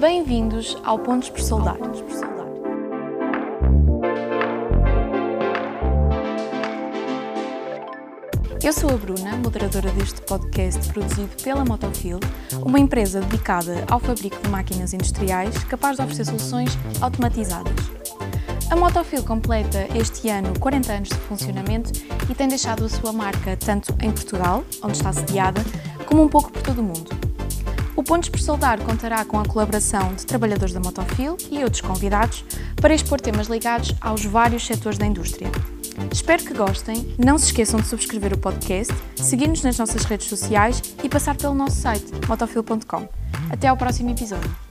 Bem-vindos ao Pontos por Soldar. Eu sou a Bruna, moderadora deste podcast produzido pela Motofil, uma empresa dedicada ao fabrico de máquinas industriais capaz de oferecer soluções automatizadas. A Motofil completa este ano 40 anos de funcionamento e tem deixado a sua marca tanto em Portugal, onde está sediada, como um pouco por todo o mundo. O Pontos por Soldar contará com a colaboração de trabalhadores da Motofil e outros convidados para expor temas ligados aos vários setores da indústria. Espero que gostem. Não se esqueçam de subscrever o podcast, seguir-nos nas nossas redes sociais e passar pelo nosso site motofil.com. Até ao próximo episódio.